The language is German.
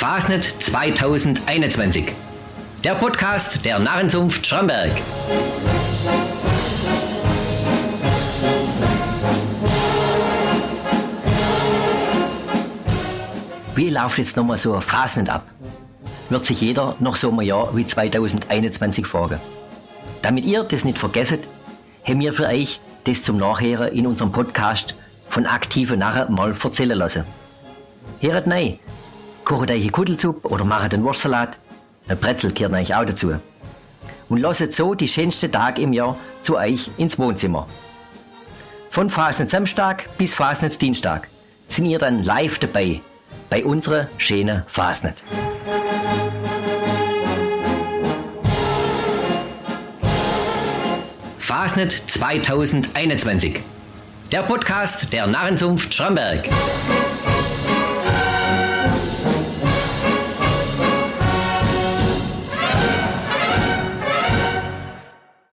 Fasnet 2021. Der Podcast der Narrenzunft Schramberg. Wie läuft jetzt nochmal so Fasnet ab? Wird sich jeder noch so ein Jahr wie 2021 fragen. Damit ihr das nicht vergesst, haben wir für euch das zum Nachhören in unserem Podcast von aktiven Narren mal erzählen lassen. Hört nein, kocht euch Kuddelsuppe oder macht einen Wurstsalat. Ein Brezel gehört eigentlich auch dazu. Und lasst so die schönsten Tage im Jahr zu euch ins Wohnzimmer. Von Fasnet Samstag bis Fasnet Dienstag sind ihr dann live dabei bei unserer schönen Fasnet. Fasnet 2021. Der Podcast der Narrenzunft Schramberg.